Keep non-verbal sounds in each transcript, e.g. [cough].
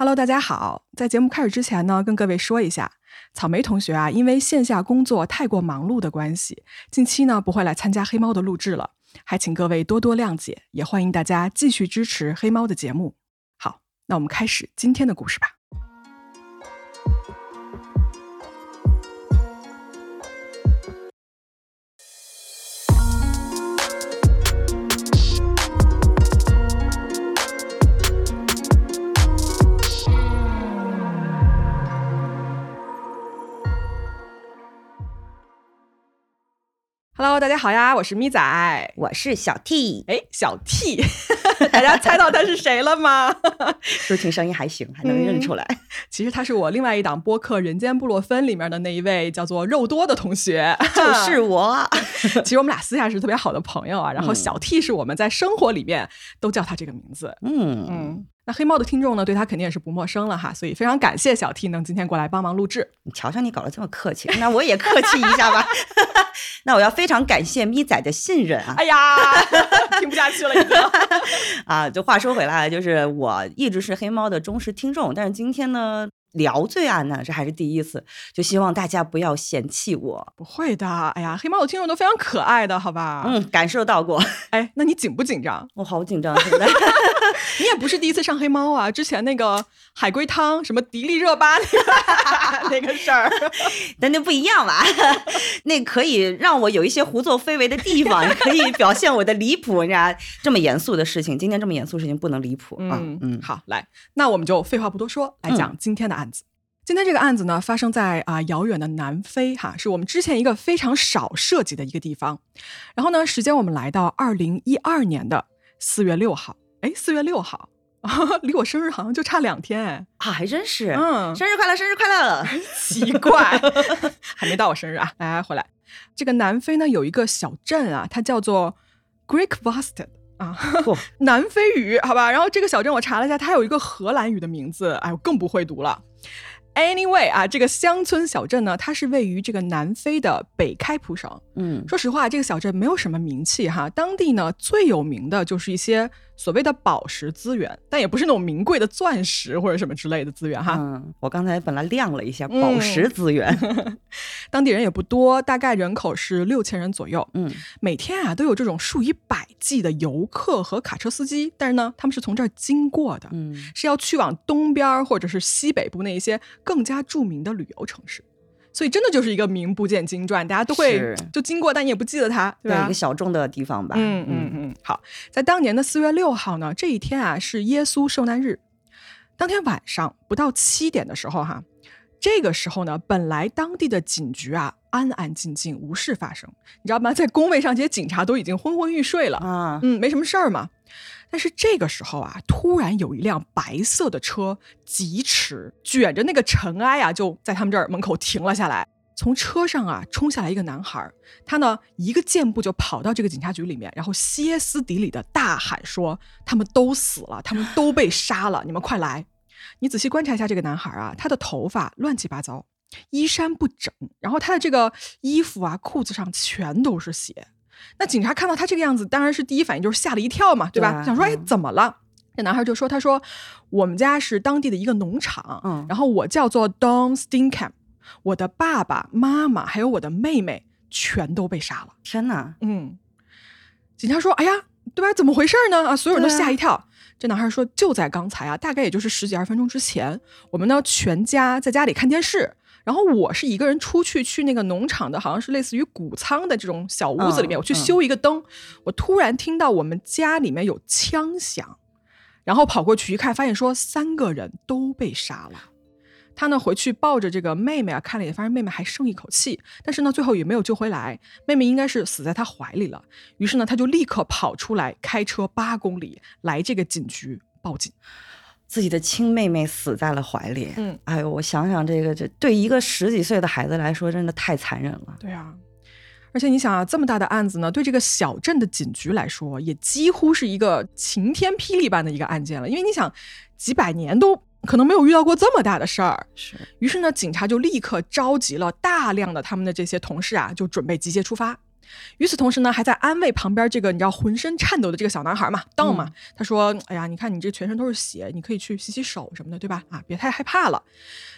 Hello，大家好。在节目开始之前呢，跟各位说一下，草莓同学啊，因为线下工作太过忙碌的关系，近期呢不会来参加黑猫的录制了，还请各位多多谅解，也欢迎大家继续支持黑猫的节目。好，那我们开始今天的故事吧。Hello，大家好呀，我是咪仔，我是小 T。哎，小 T，[laughs] 大家猜到他是谁了吗？[laughs] 是不是听声音还行，还能认出来？其实他是我另外一档播客《人间布洛芬》里面的那一位叫做肉多的同学，就是我。[laughs] 其实我们俩私下是特别好的朋友啊。然后小 T 是我们在生活里面都叫他这个名字。嗯嗯。那黑猫的听众呢，对他肯定也是不陌生了哈，所以非常感谢小 T 能今天过来帮忙录制。你瞧瞧，你搞得这么客气，那我也客气一下吧。[laughs] 那我要非常感谢咪仔的信任啊！哎呀，听不下去了已经。啊，就话说回来，就是我一直是黑猫的忠实听众，但是今天呢。聊罪案呢，这还是第一次，就希望大家不要嫌弃我。不会的，哎呀，黑猫的听众都非常可爱的，好吧？嗯，感受到过。[laughs] 哎，那你紧不紧张？我好紧张，现在。[laughs] 你也不是第一次上黑猫啊，之前那个海龟汤，什么迪丽热巴 [laughs] 那个事儿，但那不一样吧？那可以让我有一些胡作非为的地方，也可以表现我的离谱。你知道这么严肃的事情，今天这么严肃事情不能离谱啊。嗯，好，来，那我们就废话不多说，来讲今天的案子。今天这个案子呢，发生在啊遥远的南非，哈，是我们之前一个非常少涉及的一个地方。然后呢，时间我们来到二零一二年的四月六号，哎，四月六号，[laughs] 离我生日好像就差两天，哎，啊，还真是，嗯，生日快乐，生日快乐，奇怪，[laughs] 还没到我生日啊，来回来，这个南非呢有一个小镇啊，它叫做 Greek Vastad 啊，[laughs] 南非语，好吧，然后这个小镇我查了一下，它有一个荷兰语的名字，哎，我更不会读了。Anyway 啊，这个乡村小镇呢，它是位于这个南非的北开普省。嗯，说实话，这个小镇没有什么名气哈，当地呢最有名的就是一些。所谓的宝石资源，但也不是那种名贵的钻石或者什么之类的资源哈。嗯，我刚才本来亮了一下宝石资源，[laughs] 当地人也不多，大概人口是六千人左右。嗯，每天啊都有这种数以百计的游客和卡车司机，但是呢，他们是从这儿经过的，嗯，是要去往东边或者是西北部那一些更加著名的旅游城市。所以真的就是一个名不见经传，大家都会就经过，但你也不记得它，对吧？一个小众的地方吧。嗯嗯嗯。好，在当年的四月六号呢，这一天啊是耶稣受难日。当天晚上不到七点的时候，哈，这个时候呢，本来当地的警局啊安安静静，无事发生，你知道吗？在工位上，这些警察都已经昏昏欲睡了啊，嗯，没什么事儿嘛。但是这个时候啊，突然有一辆白色的车疾驰，卷着那个尘埃啊，就在他们这儿门口停了下来。从车上啊冲下来一个男孩，他呢一个箭步就跑到这个警察局里面，然后歇斯底里的大喊说：“他们都死了，他们都被 [laughs] 杀了，你们快来！”你仔细观察一下这个男孩啊，他的头发乱七八糟，衣衫不整，然后他的这个衣服啊裤子上全都是血。那警察看到他这个样子，当然是第一反应就是吓了一跳嘛，对吧？想说，哎，怎么了？这男孩就说：“他说，我们家是当地的一个农场，嗯，然后我叫做 Don Stinkham，我的爸爸妈妈还有我的妹妹全都被杀了。天哪！嗯，警察说：，哎呀，对吧？怎么回事呢？啊，所有人都吓一跳。这男孩说：，就在刚才啊，大概也就是十几二十分钟之前，我们呢全家在家里看电视。”然后我是一个人出去去那个农场的，好像是类似于谷仓的这种小屋子里面，我去修一个灯。我突然听到我们家里面有枪响，然后跑过去一看，发现说三个人都被杀了。他呢回去抱着这个妹妹啊，看了一眼，发现妹妹还剩一口气，但是呢最后也没有救回来，妹妹应该是死在他怀里了。于是呢他就立刻跑出来，开车八公里来这个警局报警。自己的亲妹妹死在了怀里，嗯，哎呦，我想想这个，这对一个十几岁的孩子来说，真的太残忍了。对啊，而且你想啊，这么大的案子呢，对这个小镇的警局来说，也几乎是一个晴天霹雳般的一个案件了。因为你想，几百年都可能没有遇到过这么大的事儿。是。于是呢，警察就立刻召集了大量的他们的这些同事啊，就准备集结出发。与此同时呢，还在安慰旁边这个你知道浑身颤抖的这个小男孩嘛，Don 嘛，他说：“哎呀，你看你这全身都是血，你可以去洗洗手什么的，对吧？啊，别太害怕了。”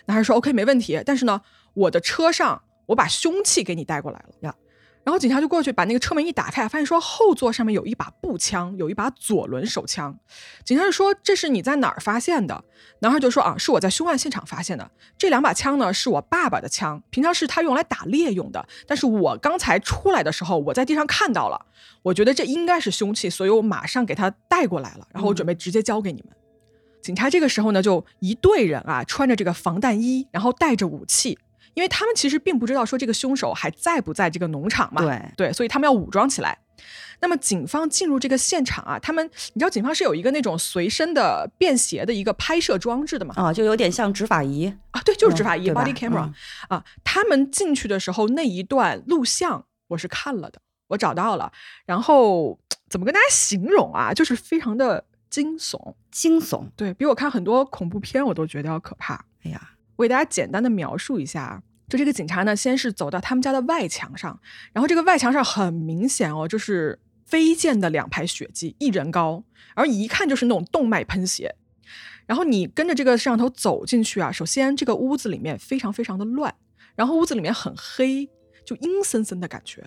男孩说：“OK，没问题。但是呢，我的车上我把凶器给你带过来了呀。”然后警察就过去把那个车门一打开，发现说后座上面有一把步枪，有一把左轮手枪。警察就说：“这是你在哪儿发现的？”男孩就说：“啊，是我在凶案现场发现的。这两把枪呢，是我爸爸的枪，平常是他用来打猎用的。但是我刚才出来的时候，我在地上看到了，我觉得这应该是凶器，所以我马上给他带过来了。然后我准备直接交给你们。”警察这个时候呢，就一队人啊，穿着这个防弹衣，然后带着武器。因为他们其实并不知道说这个凶手还在不在这个农场嘛，对对，所以他们要武装起来。那么警方进入这个现场啊，他们你知道警方是有一个那种随身的便携的一个拍摄装置的嘛？啊，就有点像执法仪啊，对，就是执法仪 body camera 啊。他们进去的时候那一段录像我是看了的，我找到了。然后怎么跟大家形容啊？就是非常的惊悚，惊悚，对比我看很多恐怖片我都觉得要可怕。哎呀。我给大家简单的描述一下，就这个警察呢，先是走到他们家的外墙上，然后这个外墙上很明显哦，就是飞溅的两排血迹，一人高，而一看就是那种动脉喷血。然后你跟着这个摄像头走进去啊，首先这个屋子里面非常非常的乱，然后屋子里面很黑，就阴森森的感觉。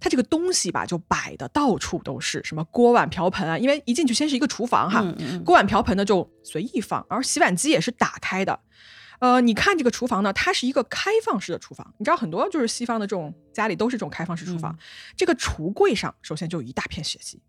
它这个东西吧，就摆的到处都是，什么锅碗瓢盆啊，因为一进去先是一个厨房哈，锅碗瓢盆呢就随意放，而洗碗机也是打开的。呃，你看这个厨房呢，它是一个开放式的厨房。你知道很多就是西方的这种家里都是这种开放式厨房。这个橱柜上首先就有一大片血迹，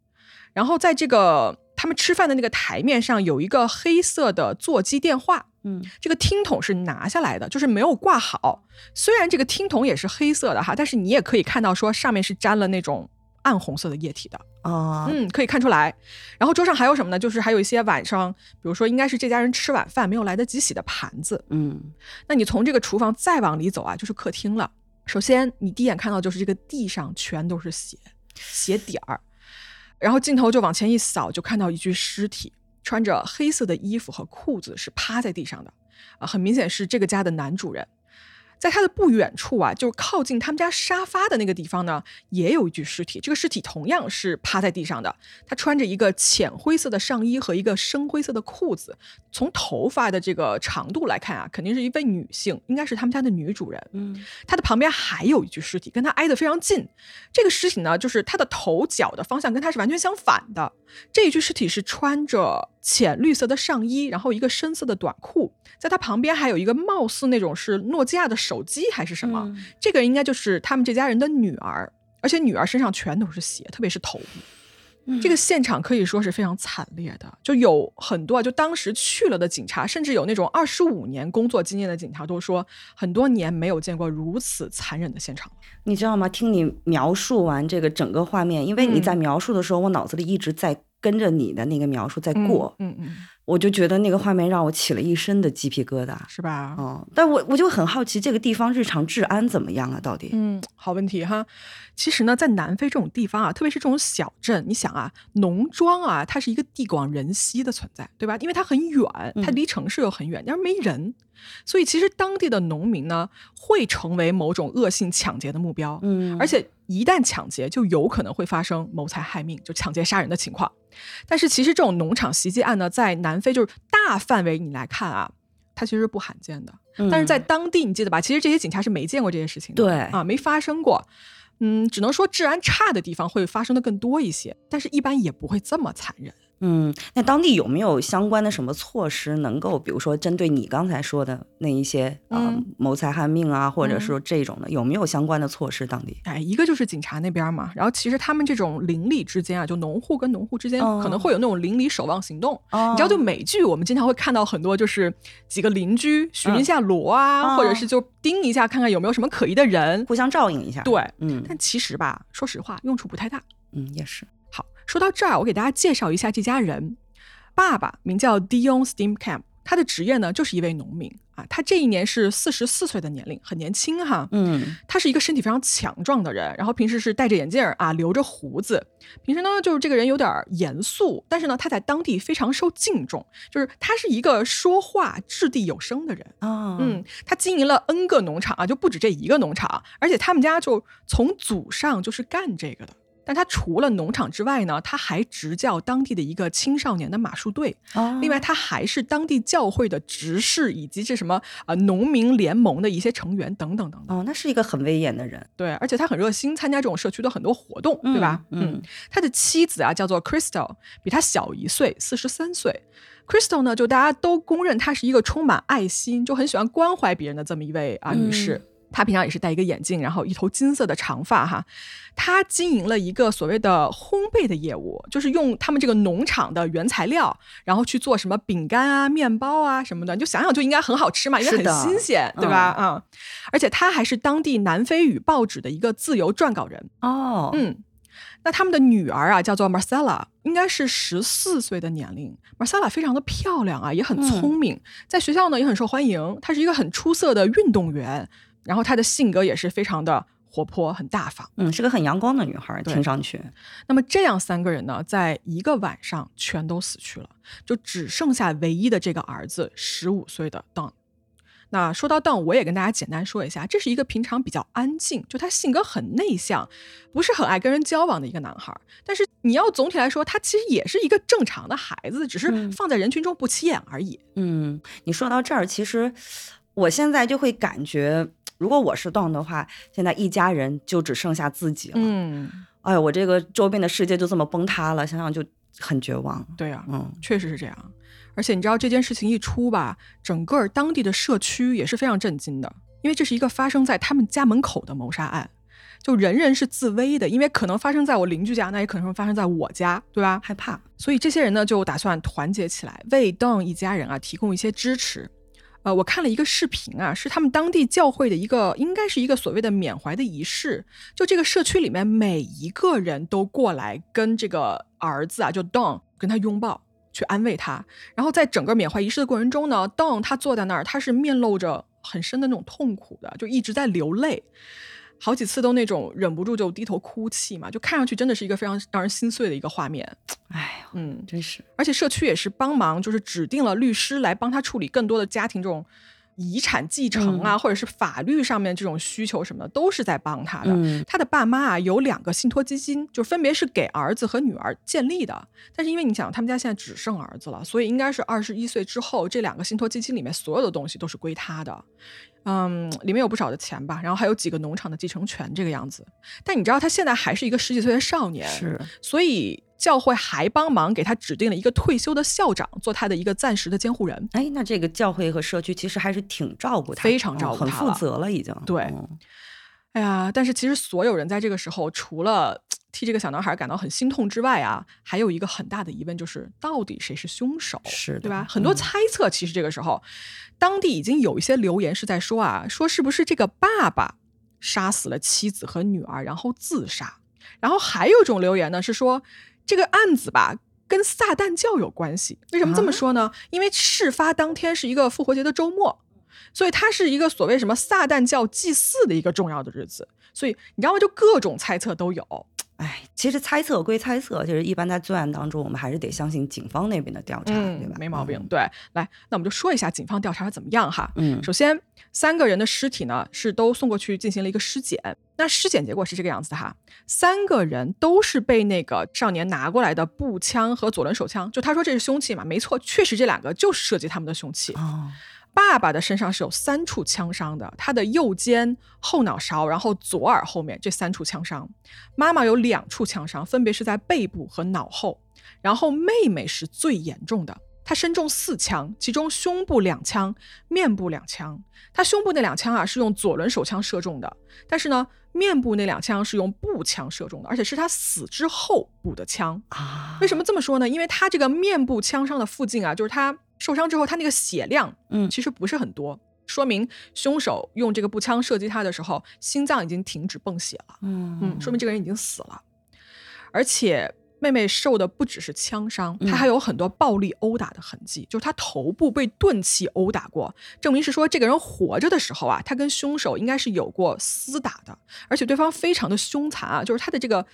然后在这个他们吃饭的那个台面上有一个黑色的座机电话，嗯，这个听筒是拿下来的，就是没有挂好。虽然这个听筒也是黑色的哈，但是你也可以看到说上面是沾了那种。暗红色的液体的啊，嗯，可以看出来。然后桌上还有什么呢？就是还有一些晚上，比如说应该是这家人吃晚饭没有来得及洗的盘子。嗯，那你从这个厨房再往里走啊，就是客厅了。首先你第一眼看到就是这个地上全都是血，血点儿。然后镜头就往前一扫，就看到一具尸体，穿着黑色的衣服和裤子，是趴在地上的。啊，很明显是这个家的男主人。在他的不远处啊，就是靠近他们家沙发的那个地方呢，也有一具尸体。这个尸体同样是趴在地上的，他穿着一个浅灰色的上衣和一个深灰色的裤子。从头发的这个长度来看啊，肯定是一位女性，应该是他们家的女主人。嗯，他的旁边还有一具尸体，跟他挨得非常近。这个尸体呢，就是他的头脚的方向跟他是完全相反的。这一具尸体是穿着浅绿色的上衣，然后一个深色的短裤。在他旁边还有一个貌似那种是诺基亚的手机还是什么，这个应该就是他们这家人的女儿，而且女儿身上全都是血，特别是头部。这个现场可以说是非常惨烈的，就有很多就当时去了的警察，甚至有那种二十五年工作经验的警察都说，很多年没有见过如此残忍的现场。你知道吗？听你描述完这个整个画面，因为你在描述的时候，我脑子里一直在跟着你的那个描述在过。嗯嗯。我就觉得那个画面让我起了一身的鸡皮疙瘩，是吧？嗯，但我我就很好奇，这个地方日常治安怎么样啊？到底？嗯，好问题哈。其实呢，在南非这种地方啊，特别是这种小镇，你想啊，农庄啊，它是一个地广人稀的存在，对吧？因为它很远，它离城市又很远，但是没人，所以其实当地的农民呢，会成为某种恶性抢劫的目标。嗯，而且一旦抢劫，就有可能会发生谋财害命，就抢劫杀人的情况。但是其实这种农场袭击案呢，在南非就是大范围你来看啊，它其实是不罕见的。但是在当地，你记得吧？其实这些警察是没见过这些事情的，对啊，没发生过。嗯，只能说治安差的地方会发生的更多一些，但是一般也不会这么残忍。嗯，那当地有没有相关的什么措施，能够比如说针对你刚才说的那一些啊谋财害命啊，或者说这种的，有没有相关的措施？当地？哎，一个就是警察那边嘛，然后其实他们这种邻里之间啊，就农户跟农户之间可能会有那种邻里守望行动。你知道，就美剧我们经常会看到很多，就是几个邻居巡一下逻啊，或者是就盯一下看看有没有什么可疑的人，互相照应一下。对，嗯。但其实吧，说实话，用处不太大。嗯，也是。说到这儿，我给大家介绍一下这家人。爸爸名叫 Dion Steamcamp，他的职业呢就是一位农民啊。他这一年是四十四岁的年龄，很年轻哈。嗯，他是一个身体非常强壮的人，然后平时是戴着眼镜儿啊，留着胡子。平时呢，就是这个人有点儿严肃，但是呢，他在当地非常受敬重，就是他是一个说话掷地有声的人。啊，嗯，他经营了 N 个农场啊，就不止这一个农场，而且他们家就从祖上就是干这个的。但他除了农场之外呢，他还执教当地的一个青少年的马术队。哦另外，他还是当地教会的执事，以及这什么呃农民联盟的一些成员等等等等。哦，那是一个很威严的人，对，而且他很热心参加这种社区的很多活动，对吧？嗯，他的妻子啊叫做 Crystal，比他小一岁，四十三岁。Crystal 呢，就大家都公认她是一个充满爱心，就很喜欢关怀别人的这么一位啊女士。她平常也是戴一个眼镜，然后一头金色的长发哈。他经营了一个所谓的烘焙的业务，就是用他们这个农场的原材料，然后去做什么饼干啊、面包啊什么的。你就想想就应该很好吃嘛，因为很新鲜，对吧？啊、而且他还是当地南非语报纸的一个自由撰稿人。哦，嗯，那他们的女儿啊，叫做 Marcella，应该是十四岁的年龄。Marcella 非常的漂亮啊，也很聪明，在学校呢也很受欢迎。她是一个很出色的运动员，然后她的性格也是非常的活泼，很大方。嗯，是个很阳光的女孩，对听上去，那么这样三个人呢，在一个晚上全都死去了，就只剩下唯一的这个儿子，十五岁的 Don。那说到 Don，我也跟大家简单说一下，这是一个平常比较安静，就他性格很内向，不是很爱跟人交往的一个男孩儿。但是你要总体来说，他其实也是一个正常的孩子，只是嗯放在人群中不起眼而已。嗯，你说到这儿，其实我现在就会感觉，如果我是 Don 的话，现在一家人就只剩下自己了。嗯，哎呦，我这个周边的世界就这么崩塌了，想想就很绝望。对呀、嗯，确实是这样。而且你知道这件事情一出吧，整个当地的社区也是非常震惊的，因为这是一个发生在他们家门口的谋杀案，就人人是自危的，因为可能发生在我邻居家，那也可能会发生在我家，对吧？害怕。所以这些人呢就打算团结起来，为 Don 一家人啊提供一些支持。呃，我看了一个视频啊，是他们当地教会的一个，应该是一个所谓的缅怀的仪式。就这个社区里面每一个人都过来跟这个儿子啊，就 Don 跟他拥抱，去安慰他。然后在整个缅怀仪式的过程中呢，Don 他坐在那儿，他是面露着很深的那种痛苦的，就一直在流泪。好几次都那种忍不住就低头哭泣嘛，就看上去真的是一个非常让人心碎的一个画面。哎呦，[tsk] 嗯，真是。而且社区也是帮忙，就是指定了律师来帮他处理更多的家庭这种遗产继承啊，或者是法律上面这种需求什么的，都是在帮他的。嗯他的爸妈啊有两个信托基金，就分别是给儿子和女儿建立的。但是因为你想，他们家现在只剩儿子了，所以应该是二十一岁之后，这两个信托基金里面所有的东西都是归他的。嗯，里面有不少的钱吧，然后还有几个农场的继承权这个样子。但你知道，他现在还是一个十几岁的少年，是，所以教会还帮忙给他指定了一个退休的校长做他的一个暂时的监护人。哎，那这个教会和社区其实还是挺照顾他，非常照顾很负他了责了，已经。对嗯哎呀，但是其实所有人在这个时候，除了替这个小男孩感到很心痛之外啊，还有一个很大的疑问，就是到底谁是凶手？是的对吧？很多嗯猜测，其实这个时候，当地已经有一些留言是在说啊，说是不是这个爸爸杀死了妻子和女儿，然后自杀？然后还有一种留言呢，是说这个案子吧。跟撒旦教有关系，为什么这么啊说呢？因为事发当天是一个复活节的周末，所以它是一个所谓什么撒旦教祭祀的一个重要的日子，所以你知道吗？就各种猜测都有。哎，其实猜测归猜测，就是一般在罪案当中，我们还是得相信警方那边的调查，对吧？没毛病。对，来，那我们就说一下警方调查怎么样哈。首先，三个人的尸体呢是都送过去进行了一个尸检。那尸检结果是这个样子的哈，三个人都是被那个少年拿过来的步枪和左轮手枪，就他说这是凶器嘛，没错，确实这两个就是涉及他们的凶器。哦，爸爸的身上是有三处枪伤的，他的右肩、后脑勺，然后左耳后面这三处枪伤。妈妈有两处枪伤，分别是在背部和脑后。然后妹妹是最严重的，她身中四枪，其中胸部两枪，面部两枪。她胸部那两枪啊是用左轮手枪射中的，但是呢，面部那两枪是用步枪射中的，而且是她死之后补的枪。啊，为什么这么说呢？因为他这个面部枪伤的附近啊，就是他受伤之后，他那个血量，嗯。其实不是很多，说明凶手用这个步枪射击他的时候，心脏已经停止泵血了，嗯。嗯，说明这个人已经死了。而且妹妹受的不只是枪伤，嗯。她还有很多暴力殴打的痕迹，就是她头部被钝器殴打过，证明是说这个人活着的时候啊，他跟凶手应该是有过厮打的，而且对方非常的凶残啊，就是他的这个，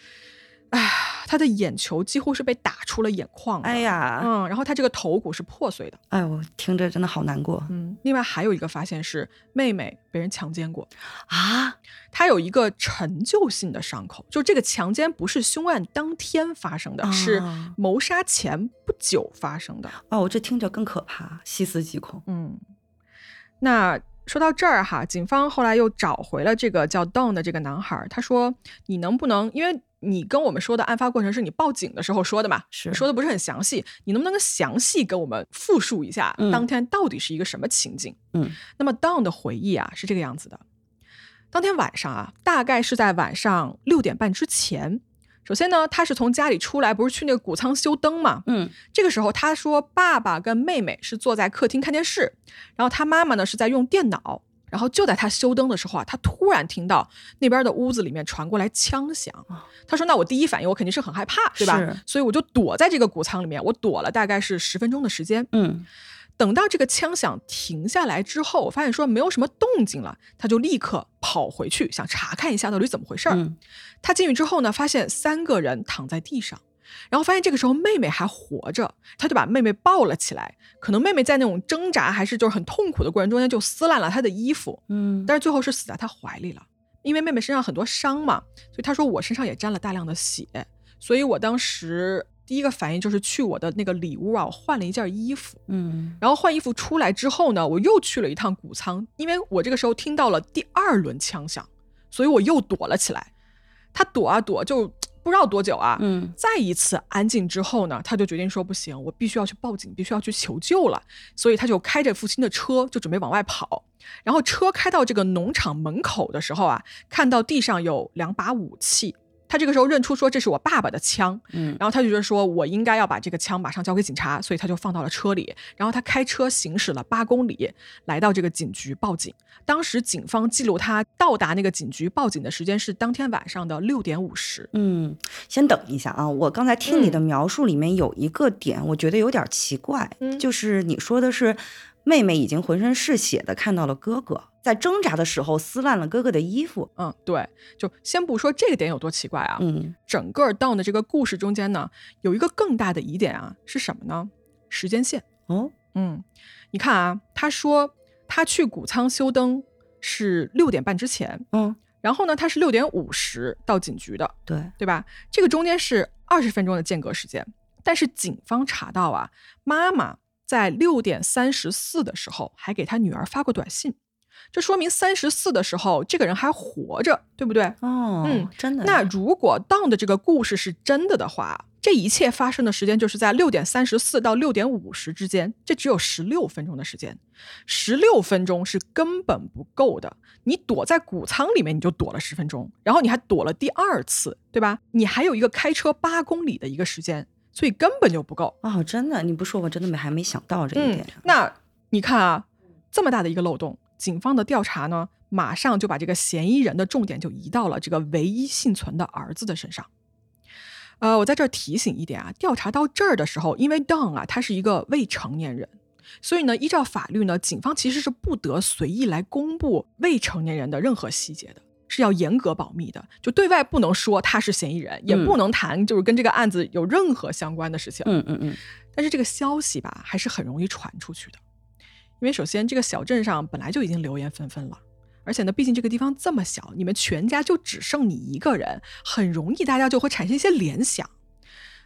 哎，他的眼球几乎是被打出了眼眶的，哎呀，嗯，然后他这个头骨是破碎的，哎，我听着真的好难过嗯，另外还有一个发现是妹妹被人强奸过，啊！她有一个陈旧性的伤口，就这个强奸不是凶案当天发生的，是啊谋杀前不久发生的。哦，这听着更可怕，细思极恐。嗯，那说到这儿哈，警方后来又找回了这个叫 Don 的这个男孩儿，他说：“你能不能，因为你跟我们说的案发过程是你报警的时候说的嘛，是说的不是很详细，你能不能详细跟我们复述一下嗯当天到底是一个什么情景？”嗯那么 Don 的回忆啊是这个样子的：当天晚上啊，大概是在晚上六点半之前。首先呢，他是从家里出来，不是去那个谷仓修灯嘛？嗯这个时候，他说爸爸跟妹妹是坐在客厅看电视，然后他妈妈呢是在用电脑。然后就在他修灯的时候啊，他突然听到那边的屋子里面传过来枪响啊。他说：“那我第一反应我肯定是很害怕，对吧？所以我就躲在这个谷仓里面，我躲了大概是十分钟的时间。嗯等到这个枪响停下来之后，发现说没有什么动静了，他就立刻跑回去想查看一下到底怎么回事儿。嗯他进去之后呢，发现三个人躺在地上，然后发现这个时候妹妹还活着，他就把妹妹抱了起来。可能妹妹在那种挣扎还是就是很痛苦的过程中间，就撕烂了他的衣服，嗯，但是最后是死在他怀里了。因为妹妹身上很多伤嘛，所以他说我身上也沾了大量的血，所以我当时第一个反应就是去我的那个里屋啊，我换了一件衣服。嗯然后换衣服出来之后呢，我又去了一趟谷仓，因为我这个时候听到了第二轮枪响，所以我又躲了起来。他躲啊躲，就不知道多久啊。嗯再一次安静之后呢，他就决定说不行，我必须要去报警，必须要去求救了。所以他就开着父亲的车，就准备往外跑。然后车开到这个农场门口的时候啊，看到地上有两把武器。他这个时候认出说这是我爸爸的枪，嗯然后他就觉得说，我应该要把这个枪马上交给警察，所以他就放到了车里。然后他开车行驶了八公里，来到这个警局报警。当时警方记录他到达那个警局报警的时间是当天晚上的六点五十。嗯，先等一下啊！我刚才听你的描述里面有一个点，我觉得有点奇怪，嗯就是你说的是妹妹已经浑身是血的看到了哥哥，在挣扎的时候撕烂了哥哥的衣服。嗯，对，就先不说这个点有多奇怪啊，嗯整个 Down 的这个故事中间呢，有一个更大的疑点啊，是什么呢？时间线。哦嗯，你看啊，他说他去谷仓修灯是六点半之前，嗯，然后呢，他是六点五十到警局的，对，对吧？这个中间是二十分钟的间隔时间，但是警方查到啊，妈妈在六点三十四的时候还给他女儿发过短信，这说明三十四的时候这个人还活着，对不对？哦，嗯，真的。那如果 Down 的这个故事是真的的话，这一切发生的时间就是在六点三十四到六点五十之间，这只有十六分钟的时间，十六分钟是根本不够的。你躲在谷仓里面，你就躲了十分钟，然后你还躲了第二次，对吧？你还有一个开车八公里的一个时间，所以根本就不够。哦，真的，你不说我真的没还没想到这一嗯点。，那你看啊，这么大的一个漏洞，警方的调查呢，马上就把这个嫌疑人的重点就移到了这个唯一幸存的儿子的身上。呃，我在这儿提醒一点啊，调查到这儿的时候，因为 Don 啊，他是一个未成年人，所以呢，依照法律呢，警方其实是不得随意来公布未成年人的任何细节的。是要严格保密的，就对外不能说他是嫌疑人，也嗯不能谈就是跟这个案子有任何相关的事情。嗯嗯嗯，但是这个消息吧，还是很容易传出去的，因为首先这个小镇上本来就已经流言纷纷了，而且呢，毕竟这个地方这么小，你们全家就只剩你一个人，很容易大家就会产生一些联想。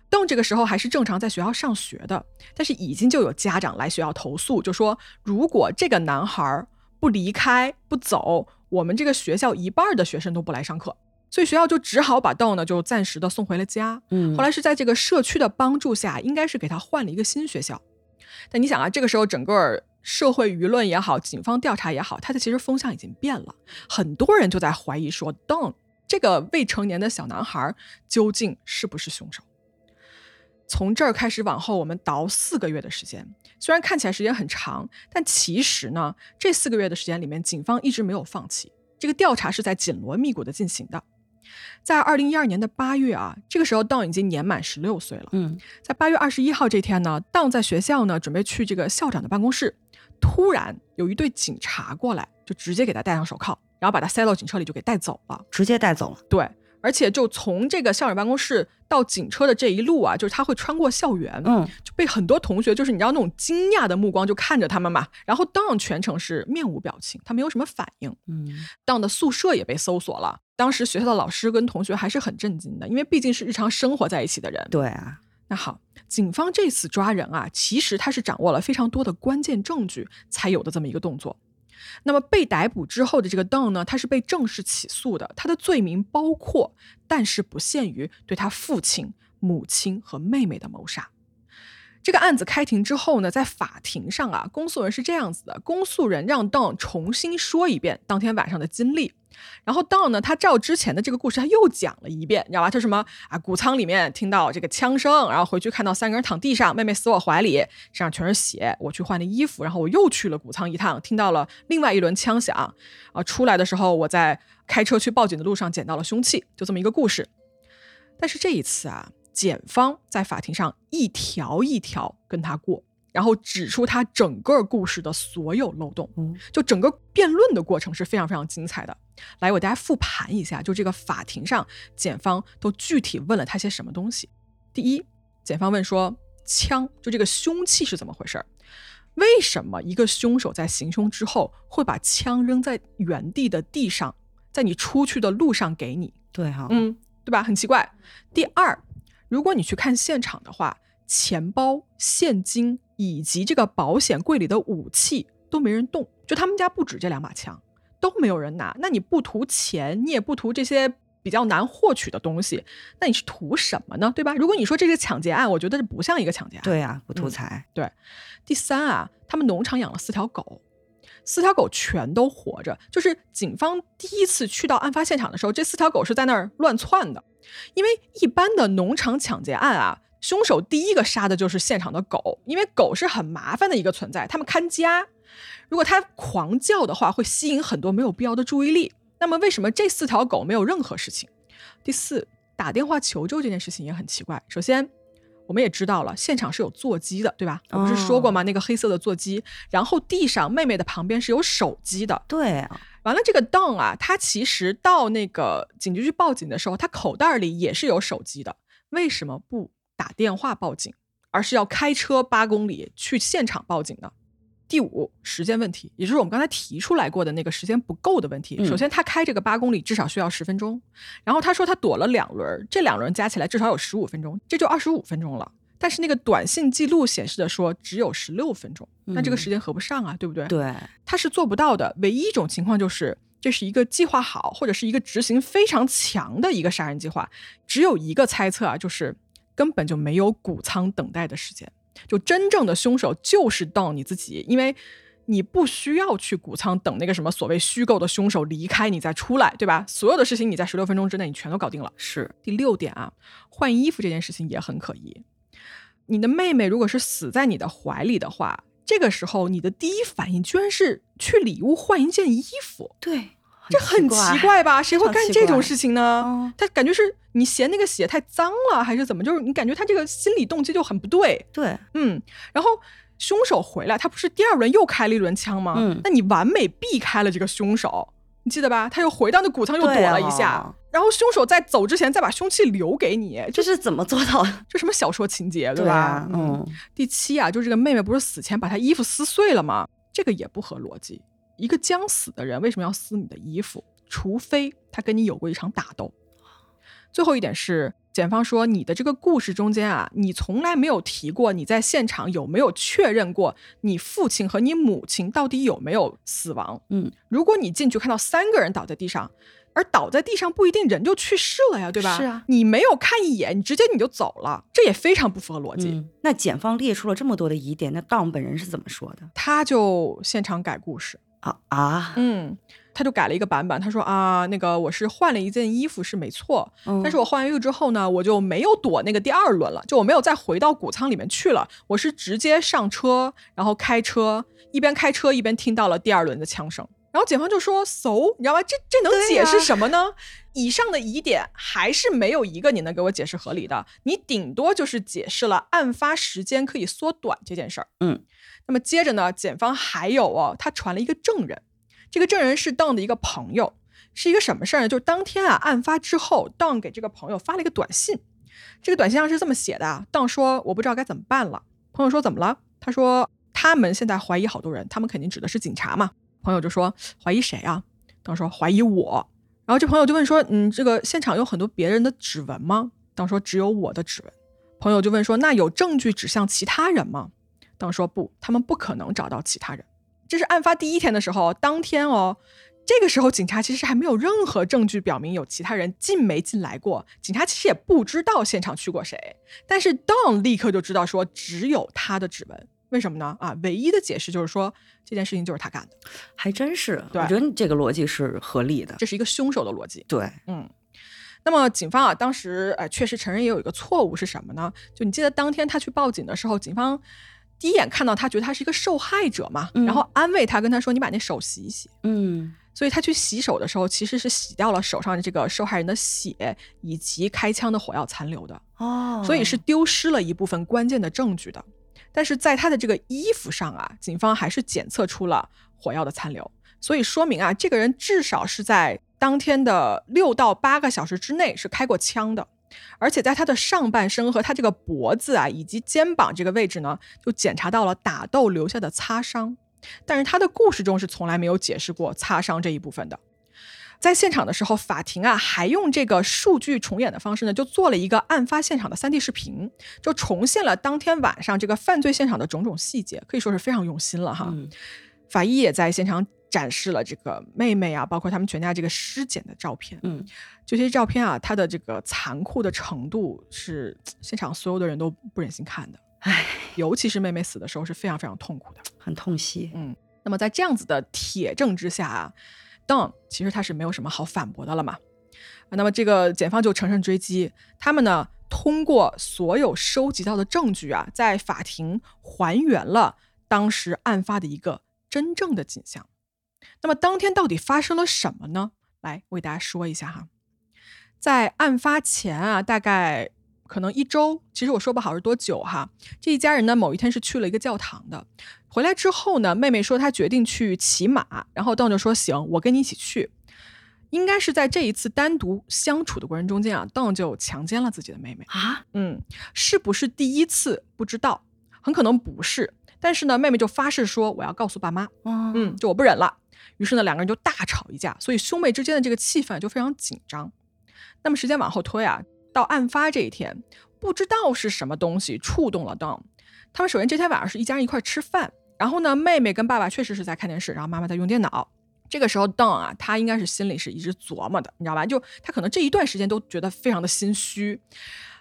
邓这个时候还是正常在学校上学的，但是已经就有家长来学校投诉，就说如果这个男孩不离开不走，我们这个学校一半的学生都不来上课，所以学校就只好把 Don 呢就暂时的送回了家。嗯，后来是在这个社区的帮助下，应该是给他换了一个新学校。但你想啊，这个时候整个社会舆论也好，警方调查也好，他的其实风向已经变了，很多人就在怀疑说，Don 这个未成年的小男孩究竟是不是凶手？从这儿开始往后，我们倒四个月的时间，虽然看起来时间很长，但其实呢，这四个月的时间里面，警方一直没有放弃，这个调查是在紧锣密鼓的进行的。在二零一二年的八月啊，这个时候当已经年满十六岁了。嗯，在八月二十一号这天呢，当在学校呢准备去这个校长的办公室，突然有一队警察过来，就直接给他戴上手铐，然后把他塞到警车里就给带走了。直接带走了。对，而且就从这个校长办公室到警车的这一路啊，就是他会穿过校园，嗯，就被很多同学就是你知道那种惊讶的目光就看着他们嘛。然后当全程是面无表情，他没有什么反应。嗯，当的宿舍也被搜索了，当时学校的老师跟同学还是很震惊的，因为毕竟是日常生活在一起的人。对啊，那好，警方这次抓人啊，其实他是掌握了非常多的关键证据才有的这么一个动作。那么被逮捕之后的这个邓呢，他是被正式起诉的，他的罪名包括，但是不限于对他父亲、母亲和妹妹的谋杀。这个案子开庭之后呢，在法庭上啊，公诉人是这样子的：公诉人让 Don 重新说一遍当天晚上的经历，然后 Don 呢，他照之前的这个故事他又讲了一遍，你知道吧？他什么啊？谷仓里面听到这个枪声，然后回去看到三个人躺地上，妹妹死我怀里，身上全是血。我去换了衣服，然后我又去了谷仓一趟，听到了另外一轮枪响。啊，出来的时候我在开车去报警的路上捡到了凶器，就这么一个故事。但是这一次啊，检方在法庭上一条一条跟他过，然后指出他整个故事的所有漏洞。嗯就整个辩论的过程是非常非常精彩的。来，我大家复盘一下，就这个法庭上，检方都具体问了他些什么东西。第一，检方问说，枪就这个凶器是怎么回事儿？为什么一个凶手在行凶之后会把枪扔在原地的地上，在你出去的路上给你？对哈、嗯，对吧？很奇怪。第二，如果你去看现场的话，钱包、现金以及这个保险柜里的武器都没人动，就他们家不止这两把枪，都没有人拿。那你不图钱，你也不图这些比较难获取的东西，那你是图什么呢？对吧？如果你说这个抢劫案，我觉得这不像一个抢劫案。对啊，不图嗯对。第三啊，他们农场养了四条狗，四条狗全都活着。就是警方第一次去到案发现场的时候，这四条狗是在那儿乱窜的。因为一般的农场抢劫案啊，凶手第一个杀的就是现场的狗，因为狗是很麻烦的一个存在，他们看家。如果它狂叫的话，会吸引很多没有必要的注意力。那么为什么这四条狗没有任何事情？第四，打电话求救这件事情也很奇怪。首先，我们也知道了，现场是有座机的，对吧？我不是说过吗？那个黑色的座机，然后地上妹妹的旁边是有手机的。对啊，完了，这个 Don 啊，他其实到那个警局去报警的时候，他口袋里也是有手机的。为什么不打电话报警，而是要开车八公里去现场报警呢？第五，时间问题，也就是我们刚才提出来过的那个时间不够的问题。嗯首先，他开这个八公里至少需要十分钟，然后他说他躲了两轮，这两轮加起来至少有十五分钟，这就二十五分钟了。但是那个短信记录显示的说只有十六分钟，那这个嗯时间合不上啊，对不对？对，他是做不到的。唯一一种情况就是，这是一个计划好或者是一个执行非常强的一个杀人计划。只有一个猜测啊，就是根本就没有谷仓等待的时间，就真正的凶手就是到你自己，因为你不需要去谷仓等那个什么所谓虚构的凶手离开你再出来，对吧？所有的事情你在十六分钟之内你全都搞定了。是第六点啊，换衣服这件事情也很可疑。你的妹妹如果是死在你的怀里的话，这个时候你的第一反应居然是去里屋换一件衣服，对，这很奇怪吧？谁会干这种事情呢？嗯他感觉是你嫌那个血太脏了，还是怎么？就是你感觉他这个心理动机就很不对。对，嗯，然后凶手回来，他不是第二轮又开了一轮枪吗？嗯那你完美避开了这个凶手，你记得吧？他又回到那谷仓又躲了一下，啊然后凶手在走之前再把凶器留给你，这是怎么做到的？[laughs] 这什么小说情节，吧？对啊，嗯，第七啊，就是这个妹妹不是死前把她衣服撕碎了吗？这个也不合逻辑。一个将死的人为什么要撕你的衣服？除非他跟你有过一场打斗。最后一点是，检方说你的这个故事中间啊，你从来没有提过你在现场有没有确认过你父亲和你母亲到底有没有死亡。嗯，如果你进去看到三个人倒在地上，而倒在地上不一定人就去世了呀，对吧？是啊你没有看一眼，你直接你就走了，这也非常不符合逻辑。嗯，那检方列出了这么多的疑点，那当本人是怎么说的？他就现场改故事，啊啊，嗯，他就改了一个版本。他说啊，那个我是换了一件衣服是没错，嗯但是我换完衣服之后呢，我就没有躲那个第二轮了，就我没有再回到谷仓里面去了，我是直接上车，然后开车，一边开车一边听到了第二轮的枪声。然后检方就说：“so，你知道吗？这这能解释什么呢？以上的疑点还是没有一个你能给我解释合理的，你顶多就是解释了案发时间可以缩短这件事儿。嗯，那么接着呢，检方还有哦，他传了一个证人，这个证人是 Don 的一个朋友，是一个什么事儿呢？就是当天啊，案发之后，Don 给这个朋友发了一个短信，这个短信上是这么写的啊：Don 说我不知道该怎么办了。朋友说怎么了？他说他们现在怀疑好多人，他们肯定指的是警察嘛。朋友就说怀疑谁啊当说怀疑我。然后这朋友就问说：“嗯，这个现场有很多别人的指纹吗？”当说只有我的指纹。朋友就问说：“那有证据指向其他人吗？”当说不，他们不可能找到其他人。这是案发第一天的时候，当天哦，这个时候警察其实还没有任何证据表明有其他人进没进来过，警察其实也不知道现场去过谁。但是 Don 立刻就知道说只有他的指纹。为什么呢？啊，唯一的解释就是说这件事情就是他干的，还真是。我觉得你这个逻辑是合理的。这是一个凶手的逻辑。对，嗯，那么警方啊，当时呃确实承认也有一个错误是什么呢？就你记得当天他去报警的时候，警方第一眼看到他，觉得他是一个受害者嘛，嗯然后安慰他，跟他说你把那手洗一洗。嗯所以他去洗手的时候，其实是洗掉了手上的这个受害人的血以及开枪的火药残留的，哦，所以是丢失了一部分关键的证据的。但是在他的这个衣服上啊，警方还是检测出了火药的残留，所以说明啊，这个人至少是在当天的六到八个小时之内是开过枪的，而且在他的上半身和他这个脖子啊以及肩膀这个位置呢，就检查到了打斗留下的擦伤，但是他的故事中是从来没有解释过擦伤这一部分的。在现场的时候，法庭啊还用这个数据重演的方式呢，就做了一个案发现场的 3D 视频，就重现了当天晚上这个犯罪现场的种种细节，可以说是非常用心了哈。嗯法医也在现场展示了这个妹妹啊，包括他们全家这个尸检的照片。嗯这些照片啊，它的这个残酷的程度是现场所有的人都不忍心看的，唉，尤其是妹妹死的时候是非常非常痛苦的。很痛惜。嗯，那么在这样子的铁证之下啊当其实他是没有什么好反驳的了嘛。啊那么这个检方就乘胜追击，他们呢通过所有收集到的证据啊，在法庭还原了当时案发的一个真正的景象。那么当天到底发生了什么呢？来为大家说一下哈，在案发前啊，大概可能一周，其实我说不好是多久哈。这一家人呢，某一天是去了一个教堂的，回来之后呢，妹妹说她决定去骑马，然后 Don 就说行，我跟你一起去。应该是在这一次单独相处的过程中间啊，Don 就强奸了自己的妹妹。啊，嗯，是不是第一次不知道，很可能不是。但是呢，妹妹就发誓说我要告诉爸妈，嗯嗯，就我不忍了。于是呢，两个人就大吵一架，所以兄妹之间的这个气氛就非常紧张。那么时间往后推啊，到案发这一天，不知道是什么东西触动了 Don。他们首先这天晚上是一家人一块吃饭，然后呢，妹妹跟爸爸确实是在看电视，然后妈妈在用电脑。这个时候，Don 啊，他应该是心里是一直琢磨的，你知道吧？就他可能这一段时间都觉得非常的心虚，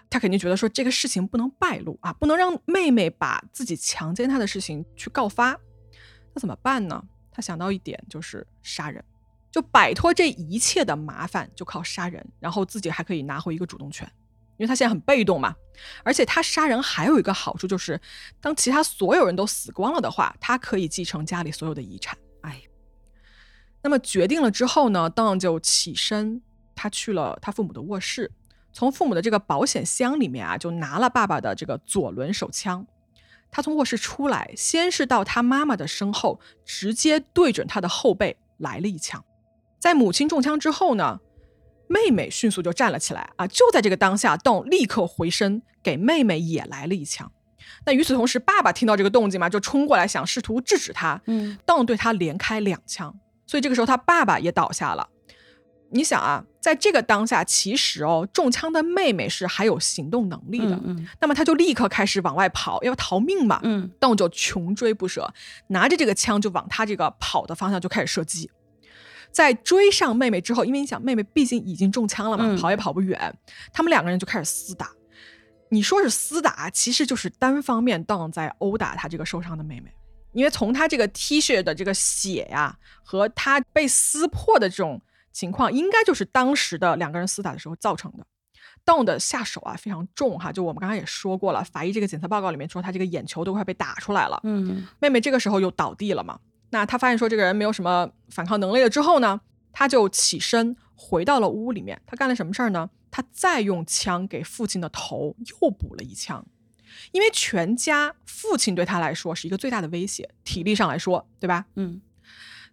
他肯定觉得说这个事情不能败露啊，不能让妹妹把自己强奸他的事情去告发。那怎么办呢？他想到一点就是杀人，就摆脱这一切的麻烦，就靠杀人，然后自己还可以拿回一个主动权，因为他现在很被动嘛。而且他杀人还有一个好处就是，当其他所有人都死光了的话，他可以继承家里所有的遗产。哎，那么决定了之后呢，当就起身，他去了他父母的卧室，从父母的这个保险箱里面啊，就拿了爸爸的这个左轮手枪。他从卧室出来，先是到他妈妈的身后，直接对准他的后背来了一枪。在母亲中枪之后呢，妹妹迅速就站了起来啊！就在这个当下，邓立刻回身给妹妹也来了一枪。那与此同时，爸爸听到这个动静嘛，就冲过来想试图制止他，嗯邓对他连开两枪，所以这个时候他爸爸也倒下了。你想啊，在这个当下，其实哦，中枪的妹妹是还有行动能力的，嗯那么他就立刻开始往外跑，要逃命嘛。嗯邓就穷追不舍，拿着这个枪就往他这个跑的方向就开始射击。在追上妹妹之后，因为你想，妹妹毕竟已经中枪了嘛，嗯跑也跑不远，他们两个人就开始厮打。你说是厮打，其实就是单方面邓在殴打他这个受伤的妹妹，因为从他这个 T 恤的这个血呀、和他被撕破的这种情况，应该就是当时的两个人厮打的时候造成的。邓的下手啊非常重哈，就我们刚刚也说过了，法医这个检测报告里面说他这个眼球都快被打出来了。嗯妹妹这个时候又倒地了嘛，那他发现说这个人没有什么反抗能力了之后呢，他就起身回到了屋里面。他干了什么事儿呢？他再用枪给父亲的头又补了一枪，因为全家父亲对他来说是一个最大的威胁，体力上来说，对吧？嗯。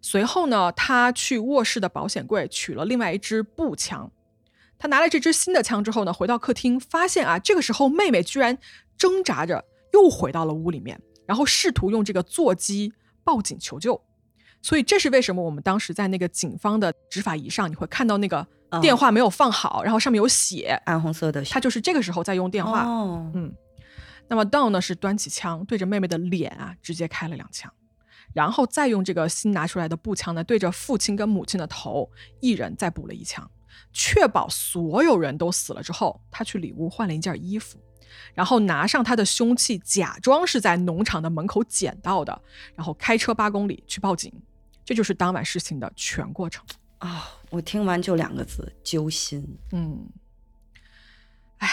随后呢，他去卧室的保险柜取了另外一支步枪。他拿了这支新的枪之后呢，回到客厅，发现啊，这个时候妹妹居然挣扎着又回到了屋里面，然后试图用这个座机报警求救。所以这是为什么我们当时在那个警方的执法仪上，你会看到那个电话没有放好，然后上面有血，暗红色的。他就是这个时候在用电话。哦，嗯。那么 Don 呢是端起枪对着妹妹的脸啊，直接开了两枪。然后再用这个新拿出来的步枪呢，对着父亲跟母亲的头，一人再补了一枪，确保所有人都死了之后，他去里屋换了一件衣服，然后拿上他的凶器，假装是在农场的门口捡到的，然后开车八公里去报警。这就是当晚事情的全过程啊！我听完就两个字：揪心。嗯，哎呀。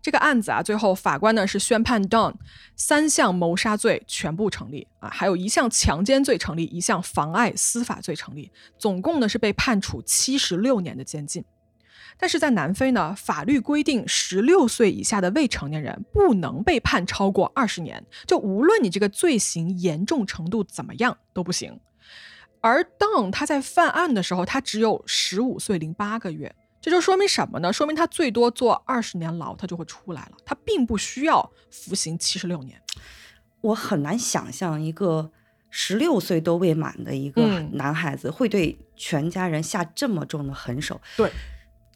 这个案子啊，最后法官呢是宣判 Don 三项谋杀罪全部成立啊，还有一项强奸罪成立，一项妨碍司法罪成立，总共呢是被判处七十六年的监禁。但是在南非呢，法律规定十六岁以下的未成年人不能被判超过二十年，就无论你这个罪行严重程度怎么样都不行。而 Don 他在犯案的时候，他只有十五岁零八个月。这就说明什么呢？说明他最多坐二十年牢，他就会出来了。他并不需要服刑七十六年。我很难想象一个十六岁都未满的一个男孩子会对全家人下这么重的狠手。对，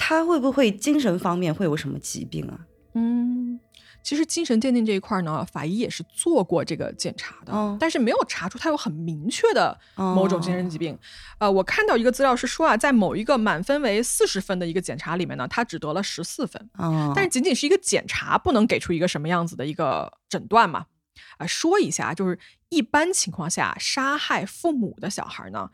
他会不会精神方面会有什么疾病啊？嗯。其实精神鉴定这一块呢，法医也是做过这个检查的，但是没有查出他有很明确的某种精神疾病。呃，我看到一个资料是说啊，在某一个满分为四十分的一个检查里面呢，他只得了十四分。但是仅仅是一个检查，不能给出一个什么样子的一个诊断嘛？啊，说一下，就是一般情况下，杀害父母的小孩呢。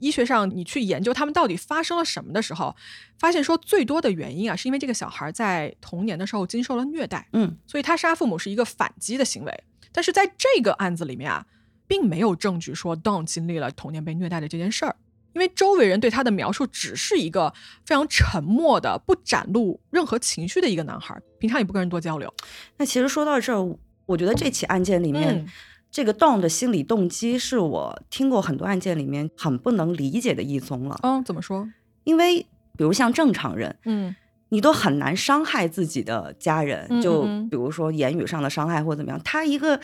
医学上，你去研究他们到底发生了什么的时候，发现说最多的原因啊，是因为这个小孩在童年的时候经受了虐待，嗯，所以他杀父母是一个反击的行为。但是在这个案子里面啊，并没有证据说 Don 经历了童年被虐待的这件事儿，因为周围人对他的描述只是一个非常沉默的、不展露任何情绪的一个男孩，平常也不跟人多交流。那其实说到这儿，我觉得这起案件里面。这个 Don 的心理动机是我听过很多案件里面很不能理解的一宗了。嗯，怎么说？因为比如像正常人，嗯，你都很难伤害自己的家人，就比如说言语上的伤害或怎么样。他一个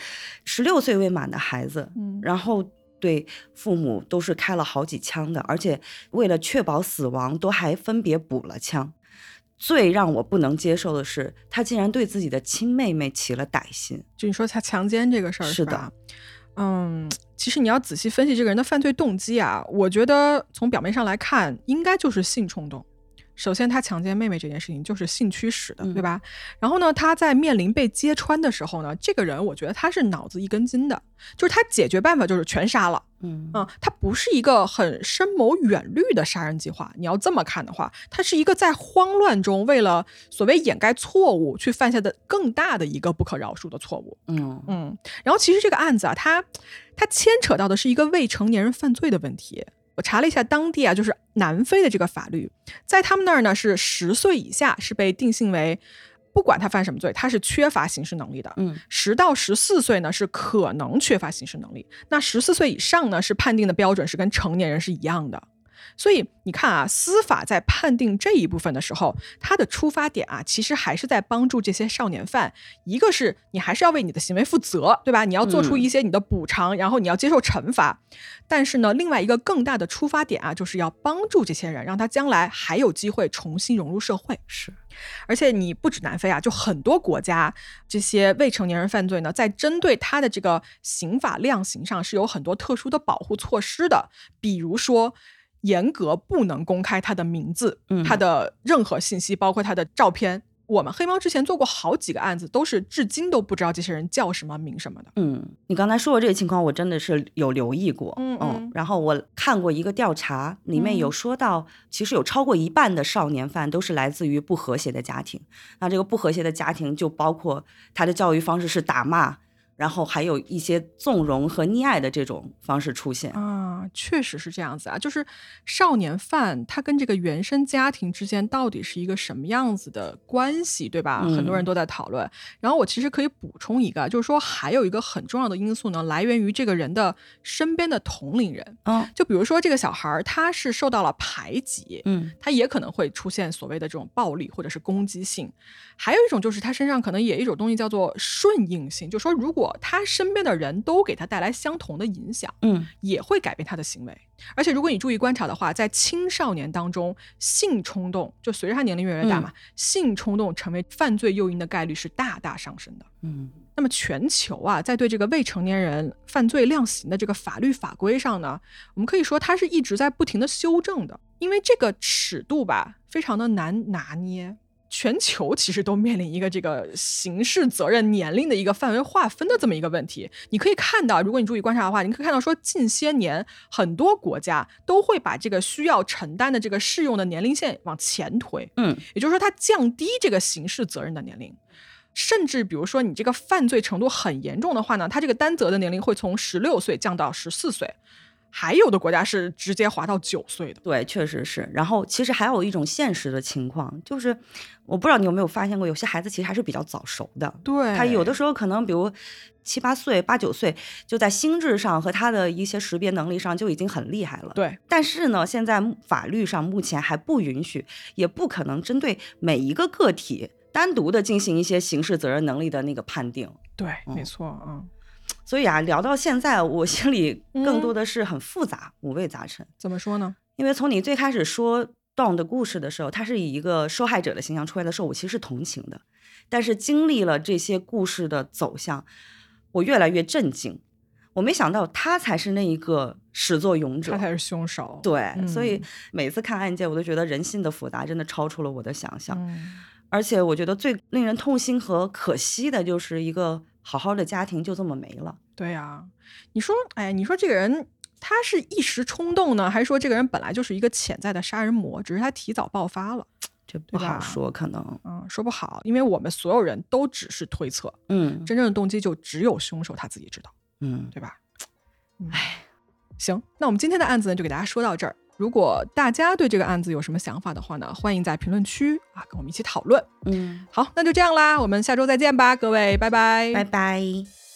十六岁未满的孩子，然后对父母都是开了好几枪的，而且为了确保死亡，都还分别补了枪。最让我不能接受的是，他竟然对自己的亲妹妹起了歹心。就你说他强奸这个事儿是的，嗯，其实你要仔细分析这个人的犯罪动机啊，我觉得从表面上来看，应该就是性冲动。首先，他强奸妹妹这件事情就是性驱使的，对吧？然后呢，他在面临被揭穿的时候呢，这个人我觉得他是脑子一根筋的，就是他解决办法就是全杀了，嗯啊，他不是一个很深谋远虑的杀人计划。你要这么看的话，它是一个在慌乱中为了所谓掩盖错误去犯下的更大的一个不可饶恕的错误。嗯嗯，然后其实这个案子啊，它它牵扯到的是一个未成年人犯罪的问题。我查了一下当地啊，就是南非的这个法律，在他们那儿呢是十岁以下是被定性为，不管他犯什么罪，他是缺乏刑事能力的。嗯，十到十四岁呢是可能缺乏刑事能力，那十四岁以上呢是判定的标准是跟成年人是一样的。所以你看啊，司法在判定这一部分的时候，它的出发点啊，其实还是在帮助这些少年犯。一个是你还是要为你的行为负责，对吧？你要做出一些你的补偿，然后你要接受惩罚。但是呢，另外一个更大的出发点啊，就是要帮助这些人，让他将来还有机会重新融入社会。是，而且你不止南非啊，就很多国家这些未成年人犯罪呢，在针对他的这个刑法量刑上是有很多特殊的保护措施的，比如说。严格不能公开他的名字，他的任何信息，包括他的照片。我们黑猫之前做过好几个案子，都是至今都不知道这些人叫什么名什么的。嗯，你刚才说的这个情况，我真的是有留意过。嗯嗯。然后我看过一个调查，里面有说到，其实有超过一半的少年犯都是来自于不和谐的家庭。那这个不和谐的家庭就包括他的教育方式是打骂。然后还有一些纵容和溺爱的这种方式出现啊，确实是这样子啊。就是少年犯他跟这个原生家庭之间到底是一个什么样子的关系，对吧？很多人都在讨论。然后我其实可以补充一个，就是说还有一个很重要的因素呢，来源于这个人的身边的同龄人。嗯，就比如说这个小孩儿，他是受到了排挤，嗯，他也可能会出现所谓的这种暴力或者是攻击性。还有一种就是他身上可能也一种东西叫做顺应性，就说如果他身边的人都给他带来相同的影响，嗯，也会改变他的行为。而且如果你注意观察的话，在青少年当中，性冲动就随着他年龄越来越大嘛，性冲动成为犯罪诱因的概率是大大上升的。嗯，那么全球啊，在对这个未成年人犯罪量刑的这个法律法规上呢，我们可以说它是一直在不停的修正的，因为这个尺度吧，非常的难拿捏。全球其实都面临一个这个刑事责任年龄的一个范围划分的这么一个问题。你可以看到，如果你注意观察的话，你可以看到说，近些年很多国家都会把这个需要承担的这个适用的年龄线往前推。嗯，也就是说，它降低这个刑事责任的年龄，甚至比如说你这个犯罪程度很严重的话呢，它这个担责的年龄会从十六岁降到十四岁。还有的国家是直接划到九岁的，对，确实是。然后其实还有一种现实的情况，就是我不知道你有没有发现过，有些孩子其实还是比较早熟的。对，他有的时候可能比如七八岁、八九岁，就在心智上和他的一些识别能力上就已经很厉害了。对，但是呢，现在法律上目前还不允许，也不可能针对每一个个体单独的进行一些刑事责任能力的那个判定。对，没错，嗯。所以啊，聊到现在，我心里更多的是很复杂、五味杂陈。怎么说呢？因为从你最开始说 Don 的故事的时候，他是以一个受害者的形象出来的时候，我其实是同情的。但是经历了这些故事的走向，我越来越震惊。我没想到他才是那一个始作俑者，他才是凶手。对，所以每次看案件，我都觉得人性的复杂真的超出了我的想象。而且我觉得最令人痛心和可惜的就是一个。好好的家庭就这么没了。对呀，你说，哎，你说这个人他是一时冲动呢，还是说这个人本来就是一个潜在的杀人魔，只是他提早爆发了？这不好说，可能，嗯，说不好，因为我们所有人都只是推测，嗯，真正的动机就只有凶手他自己知道，嗯，对吧？哎，行，那我们今天的案子呢，就给大家说到这儿。如果大家对这个案子有什么想法的话呢，欢迎在评论区啊跟我们一起讨论。嗯，好，那就这样啦，我们下周再见吧，各位，拜拜，拜拜。